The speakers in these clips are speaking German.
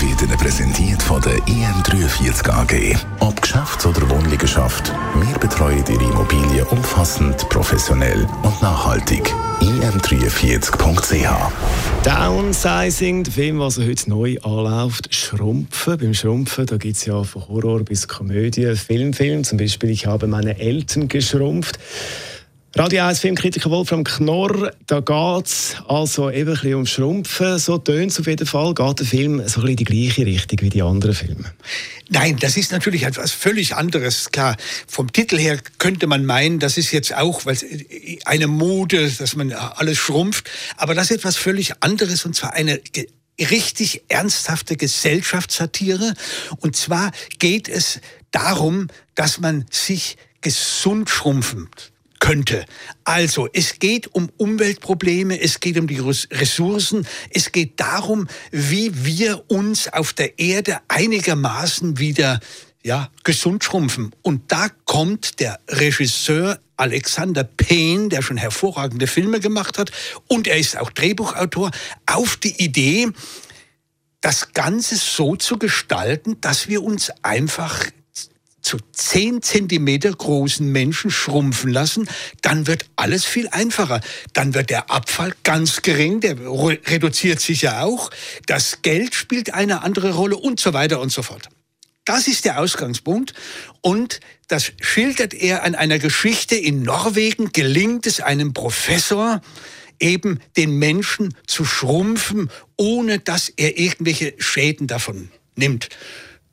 wird Ihnen präsentiert von der IM43 AG. Ob Geschäfts- oder Wohnliegenschaft, wir betreuen Ihre Immobilie umfassend, professionell und nachhaltig. im43.ch Downsizing, der Film, der heute neu anläuft, Schrumpfen. Beim Schrumpfen da gibt es ja von Horror bis Komödie, Filmfilm. Zum Beispiel «Ich habe meine Eltern geschrumpft». Radio 1 Filmkritiker Wolfram Knorr, da geht es also eben ein bisschen um Schrumpfen. So tönt es auf jeden Fall. Geht der Film so ein bisschen in die gleiche Richtung wie die anderen Filme? Nein, das ist natürlich etwas völlig anderes. Klar, vom Titel her könnte man meinen, das ist jetzt auch eine Mode, dass man alles schrumpft. Aber das ist etwas völlig anderes und zwar eine richtig ernsthafte Gesellschaftssatire. Und zwar geht es darum, dass man sich gesund schrumpft könnte. Also, es geht um Umweltprobleme, es geht um die Ressourcen, es geht darum, wie wir uns auf der Erde einigermaßen wieder ja, gesund schrumpfen. Und da kommt der Regisseur Alexander Payne, der schon hervorragende Filme gemacht hat, und er ist auch Drehbuchautor, auf die Idee, das Ganze so zu gestalten, dass wir uns einfach zu 10 Zentimeter großen Menschen schrumpfen lassen, dann wird alles viel einfacher. Dann wird der Abfall ganz gering, der reduziert sich ja auch. Das Geld spielt eine andere Rolle und so weiter und so fort. Das ist der Ausgangspunkt und das schildert er an einer Geschichte. In Norwegen gelingt es einem Professor, eben den Menschen zu schrumpfen, ohne dass er irgendwelche Schäden davon nimmt.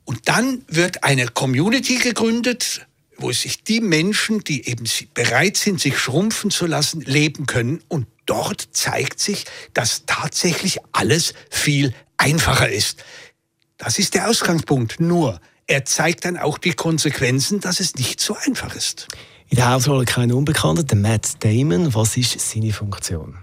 Und dann wird eine Community gegründet, wo sich die Menschen, die eben bereit sind, sich schrumpfen zu lassen, leben können. Und dort zeigt sich, dass tatsächlich alles viel einfacher ist. Das ist der Ausgangspunkt. Nur, er zeigt dann auch die Konsequenzen, dass es nicht so einfach ist. In der Hauptrolle kein Unbekannter, der Matt Damon. Was ist seine Funktion?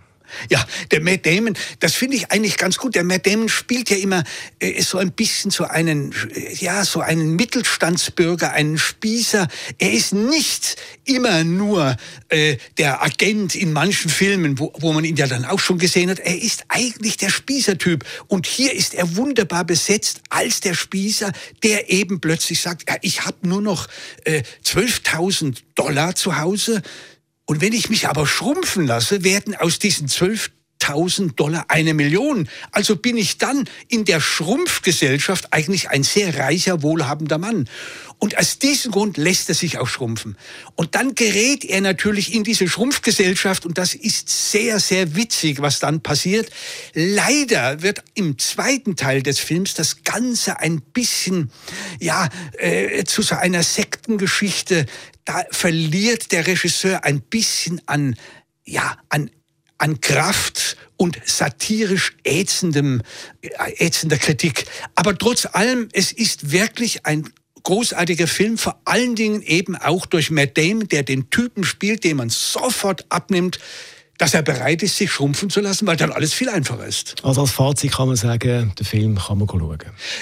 Ja, der Matt Damon, das finde ich eigentlich ganz gut. Der Matt Damon spielt ja immer äh, so ein bisschen so einen, ja, so einen Mittelstandsbürger, einen Spießer. Er ist nicht immer nur äh, der Agent in manchen Filmen, wo, wo man ihn ja dann auch schon gesehen hat. Er ist eigentlich der Spießertyp. Und hier ist er wunderbar besetzt als der Spießer, der eben plötzlich sagt, ja, ich habe nur noch äh, 12.000 Dollar zu Hause und wenn ich mich aber schrumpfen lasse, werden aus diesen 12.000 Dollar eine Million. Also bin ich dann in der Schrumpfgesellschaft eigentlich ein sehr reicher, wohlhabender Mann. Und aus diesem Grund lässt er sich auch schrumpfen. Und dann gerät er natürlich in diese Schrumpfgesellschaft und das ist sehr, sehr witzig, was dann passiert. Leider wird im zweiten Teil des Films das Ganze ein bisschen, ja, äh, zu so einer Sektengeschichte. Da verliert der Regisseur ein bisschen an, ja, an an Kraft und satirisch ätzendem, äh, ätzender Kritik. Aber trotz allem, es ist wirklich ein großartiger Film, vor allen Dingen eben auch durch Matt Damon, der den Typen spielt, den man sofort abnimmt, dass er bereit ist, sich schrumpfen zu lassen, weil dann alles viel einfacher ist. Also als Fazit kann man sagen, den Film kann man schauen.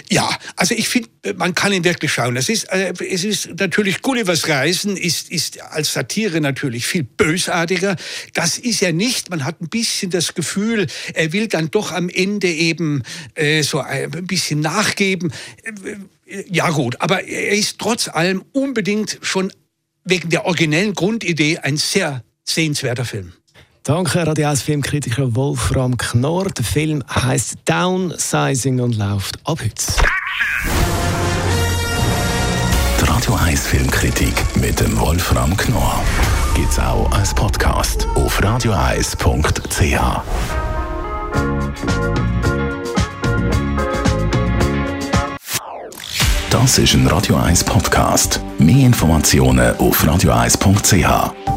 Ja, also ich finde, man kann ihn wirklich schauen. Es ist, äh, es ist natürlich Gullivers Reisen ist, ist als Satire natürlich viel bösartiger. Das ist er nicht. Man hat ein bisschen das Gefühl, er will dann doch am Ende eben äh, so ein bisschen nachgeben. Äh, ja gut, aber er ist trotz allem unbedingt schon wegen der originellen Grundidee ein sehr sehenswerter Film. Danke, Radio 1 Filmkritiker Wolfram Knorr. Der Film heißt Downsizing und läuft ab heute. Die Radio 1 Filmkritik mit dem Wolfram Knorr gibt es auch als Podcast auf radioeis.ch. Das ist ein Radio 1 Podcast. Mehr Informationen auf radioeis.ch.